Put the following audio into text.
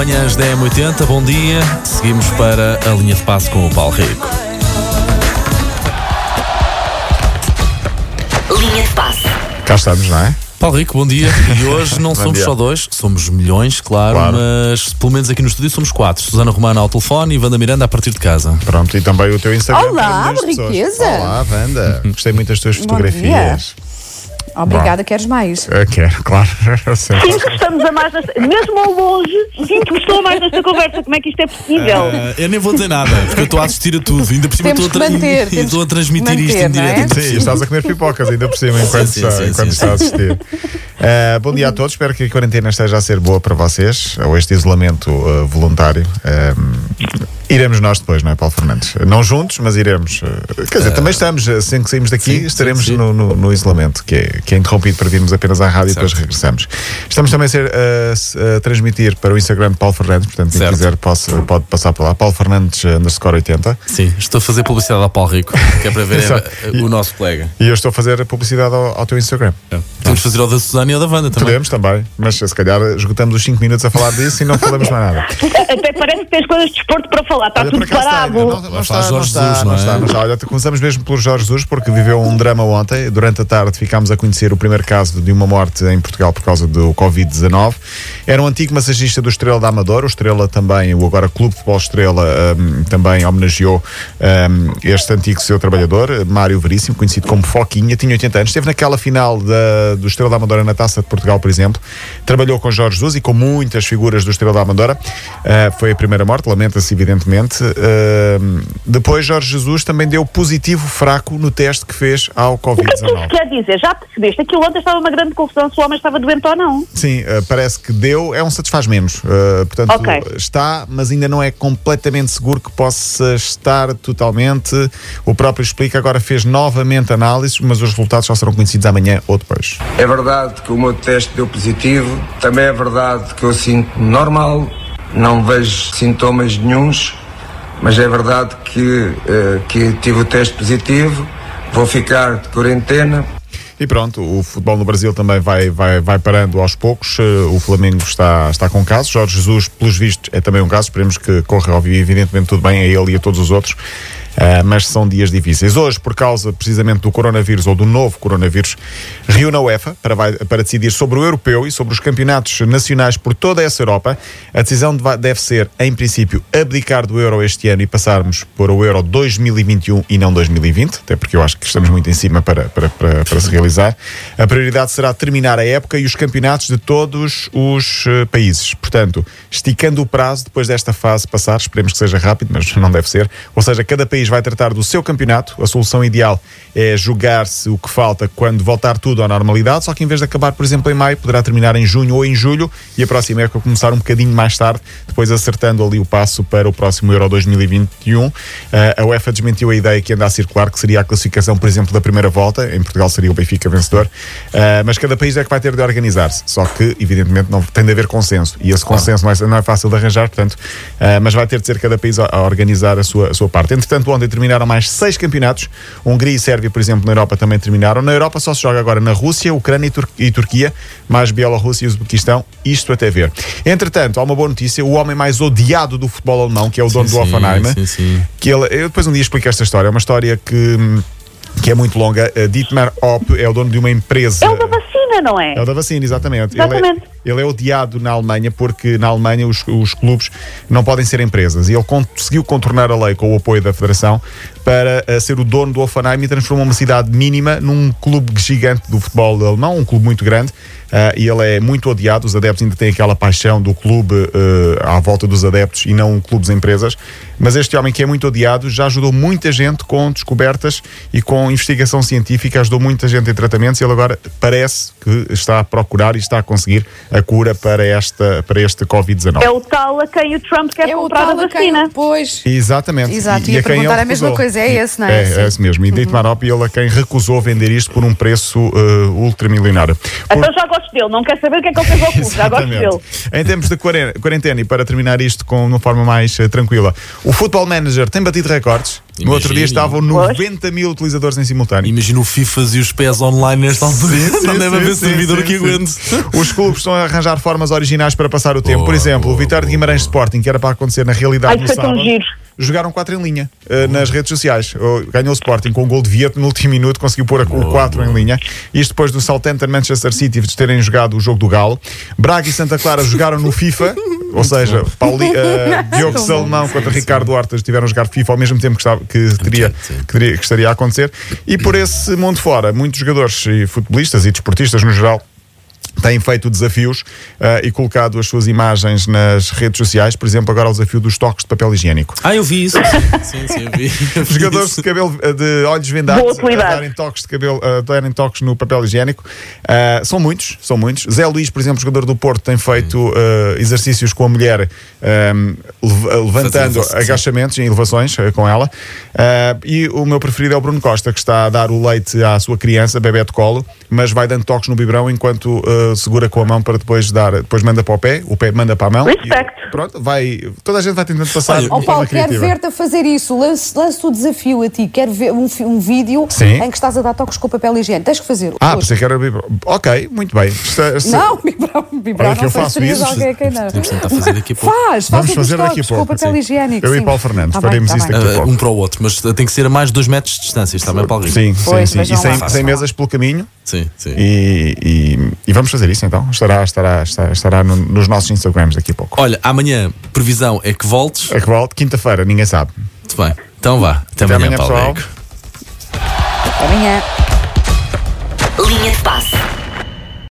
manhãs da M80, bom dia. Seguimos para a linha de passo com o Paulo Rico. Linha de passe. Cá estamos, não é? Paulo Rico, bom dia. E hoje não somos dia. só dois, somos milhões, claro, Claro. mas pelo menos aqui no estúdio somos quatro. Susana Romana ao telefone e Wanda Miranda a partir de casa. Pronto, e também o teu Instagram. Olá, riqueza. Olá, Wanda. Gostei muito das tuas Bom fotografias. Obrigada, queres mais? Eu quero, claro. Eu. Sinto que estamos a mais nesta, mesmo ao longe, sinto que estou a mais nesta conversa. Como é que isto é possível? Ah, eu nem vou dizer nada, porque eu estou a assistir a tudo. Ainda por cima estou a, que manter, e estou a transmitir isto manter, em não é? direto. Sim, estás a comer pipocas ainda por cima enquanto, Sim, está, sim, sim, enquanto sim, está a assistir. Uh, bom dia a todos, espero que a quarentena esteja a ser boa para vocês, ou este isolamento uh, voluntário. Um, iremos nós depois, não é, Paulo Fernandes? Não juntos, mas iremos. Uh, quer dizer, também estamos, assim que saímos daqui, sim, estaremos sim, sim. No, no- no isolamento, que é, que é interrompido para virmos apenas à rádio e depois Certo. regressamos. Estamos também a, ser, uh, s- a transmitir para o Instagram de Paulo Fernandes, portanto, quem Certo. quiser posso- pode passar por lá. Paulo Fernandes uh, underscore 80. Sim, estou a fazer publicidade ao Paulo Rico, que é para ver o nosso colega. E eu estou a fazer a publicidade ao, ao teu Instagram. Temos de fazer ao da Susana e ao da Wanda também. Podemos também, mas se calhar esgotamos os 5 minutos a falar disso e não falamos mais nada. Até parece que tens coisas de desporto para falar. Está Olha, tudo acaso parado. não, não está, não Jorge está, Jesus, não não é? está, não está. Olha, começamos mesmo pelo Jorge Jesus, porque viveu um drama ontem. Durante a tarde ficámos a conhecer o primeiro caso de uma morte em Portugal por causa do Covid-19. Era um antigo massagista do Estrela da Amadora. O Estrela também, o agora Clube de Futebol Estrela, hum, também homenageou hum, este antigo seu trabalhador, Mário Veríssimo, conhecido como Foquinha. Tinha 80 anos. Esteve naquela final da, do Estrela da Amadora na Taça de Portugal, por exemplo. Trabalhou com Jorge Jesus e com muitas figuras do Estrela da Amadora. Ah, foi a primeira morte, lamenta-se evidentemente. Ah, depois Jorge Jesus também deu positivo fraco no teste que fez ao O que é que isso Covid-19. quer dizer? Já percebeste? Aquilo ontem estava uma grande confusão se o homem estava doente ou não. Sim, ah, parece que deu, é um satisfaz menos. Ah, portanto, Ok. está, mas ainda não é completamente seguro que possa estar totalmente. O próprio explica, agora fez novamente análises, mas os resultados só serão conhecidos amanhã ou depois. É verdade que o meu teste deu positivo, também é verdade que eu sinto normal, não vejo sintomas nenhuns, mas é verdade que, eh, que tive o teste positivo, vou ficar de quarentena, E pronto, o futebol no Brasil também vai, vai, vai parando aos poucos. Eh, O Flamengo está, está com casos. Jorge Jesus, pelos vistos, é também um caso. Esperemos que corra, evidentemente, tudo bem a ele e a todos os outros. Ah, mas são dias difíceis. Hoje, por causa precisamente do coronavírus ou do novo coronavírus, reúne a UEFA para, vai- para decidir sobre o europeu e sobre os campeonatos nacionais por toda essa Europa. A decisão deve ser, em princípio, abdicar do euro este ano e passarmos para o euro 2021 e não 2020, até porque eu acho que estamos muito em cima para, para, para, para se realizar. A prioridade será terminar a época e os campeonatos de todos os eh, países. Portanto, esticando o prazo depois desta fase passar, esperemos que seja rápido, mas não deve ser. Ou seja, cada país vai tratar do seu campeonato. A solução ideal é jogar-se o que falta quando voltar tudo à normalidade, só que em vez de acabar, por exemplo, em maio, poderá terminar em junho ou em julho e a próxima época começar um bocadinho mais tarde, depois acertando ali o passo para o próximo Euro 2021. Eh, a UEFA desmentiu a ideia que anda a circular, que seria a classificação, por exemplo, da primeira volta. Em Portugal seria o Benfica vencedor. Eh, mas cada país é que vai ter de organizar-se. Só que, evidentemente, não tem de haver consenso. E esse consenso não é, não é fácil de arranjar, portanto, eh, mas vai ter de ser cada país a, a organizar a sua, a sua parte. Entretanto, ontem terminaram mais seis campeonatos. Hungria e Sérvia, por exemplo, na Europa também terminaram. Na Europa só se joga agora na Rússia, Ucrânia e, Tur- e Turquia, mais Bielorrússia e Uzbequistão. Isto até ver. Entretanto, há uma boa notícia: o homem mais odiado do futebol alemão, que é o dono do sim, Offenheim, sim, sim. que ele, eu depois um dia explico esta história. É uma história que, que é muito longa. Uh, Dietmar Hopp é o dono de uma empresa. É o da vacina, não é? É o da vacina, exatamente. Exatamente. Ele, é, odiado na Alemanha porque na Alemanha os, os clubes não podem ser empresas. E ele conseguiu contornar a lei com o apoio da Federação para eh, ser o dono do Offenheim e transformou uma cidade mínima num clube gigante do futebol alemão, um clube muito grande. Ah, e ele é muito odiado. Os adeptos ainda têm aquela paixão do clube eh, à volta dos adeptos e não clubes empresas. Mas este homem que é muito odiado já ajudou muita gente com descobertas e com investigação científica, ajudou muita gente em tratamentos e ele agora parece que está a procurar e está a conseguir a cura para, esta, para este Covid-19. É o tal a quem o Trump quer É o comprar a tal a quem vacina. depois. Exatamente. Exato, E- e ia a quem perguntar a mesma recusou. coisa, é esse, não é? É, é esse mesmo. E Dietmar Hopp, ele a quem recusou vender isto por um preço eh, ultramilionário. Por- Então já gosto dele, não quer saber o que é que ele fez ao clube, já gosto dele. Em termos de quaren- quarentena, e para terminar isto com uma forma mais eh, tranquila, o Football Manager tem batido recordes. No outro dia estavam 90 mil utilizadores em simultâneo. Imagina o FIFAs e os pés online nesta altura. não deve haver servidor que aguente. Os clubes estão a arranjar formas originais para passar o tempo. Por Boa, exemplo, boa, o Vitória de boa, Guimarães Sporting, que era para acontecer na realidade Ai, no sábado, giro. jogaram 4 em linha eh, nas redes sociais. O- Ganhou o Sporting com um gol de Vieto no último minuto, conseguiu pôr o 4 em linha. Isto depois do Southampton Manchester City de terem jogado o jogo do Galo. Braga e Santa Clara jogaram no FIFA. Ou seja, Pauli, eh, Diogo Salomão contra Ricardo Horta estiveram a jogar FIFA ao mesmo tempo que, estava, que, teria, que, teria- que estaria a acontecer. E por esse mundo fora, muitos jogadores e futebolistas e desportistas no geral têm feito desafios eh, e colocado as suas imagens nas redes sociais. Por exemplo, agora o desafio dos toques de papel higiênico. Ah, eu vi isso. Sim, sim, eu vi. Eu vi Jogadores isso. de cabelo eh, de olhos vendados a darem toques de cabelo, a darem toques no papel higiênico. Ah, são muitos, são muitos. Zé Luís, por exemplo, jogador do Porto, tem feito ah, exercícios com a mulher lev- levantando agachamentos em elevações eh, com ela. E o meu preferido é o Bruno Costa, que está a dar o leite à sua criança, bebê de colo, mas vai dando toques no biberão enquanto segura com a mão para depois dar, depois manda para o pé, o pé manda para a mão. Respect. E, pronto, vai, toda a gente vai tentando passar Olha, forma Paulo, quero ver-te a fazer isso. Lance, lance o desafio a ti. Quero ver um, um vídeo Sim. em que estás a dar toques com papel higiênico. Tens que fazer. Ah, pensei que era biberão. Ok, muito bem. Está- está- Não, Bibrão, Bibrão, Olha que não eu faço isso. alguém quem não. Tentar fazer daqui a pouco. Faz, Vamos faz fazer daqui a pouco. com papel higiênico. Eu e. Paulo Fernandes Tá faremos tá isso daqui a Ah, pouco. um para o outro, mas tem que ser a mais de 2 metros de distância. Está bem, Paulo Rico? Sim, sim, sim. E sem, mesas pelo caminho. Sim, sim. E vamos fazer isso então. Estará, estará, estará, estará no- nos nossos Instagrams daqui a pouco. Olha, amanhã, previsão é que voltes. É que volto, quinta-feira, ninguém sabe. Muito bem. Então vá. Até, Até amanhã, amanhã, pessoal. Até amanhã. Linha de passe.